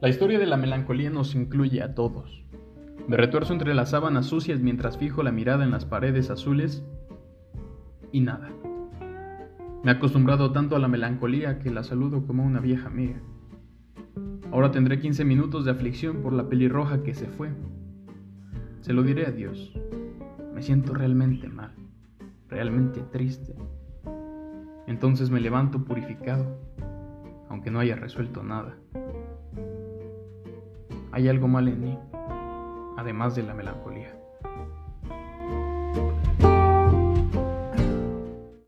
La historia de la melancolía nos incluye a todos. Me retuerzo entre las sábanas sucias mientras fijo la mirada en las paredes azules y nada. Me he acostumbrado tanto a la melancolía que la saludo como una vieja amiga. Ahora tendré 15 minutos de aflicción por la pelirroja que se fue. Se lo diré a Dios. Me siento realmente mal, realmente triste. Entonces me levanto purificado, aunque no haya resuelto nada. Hay algo mal en mí, además de la melancolía.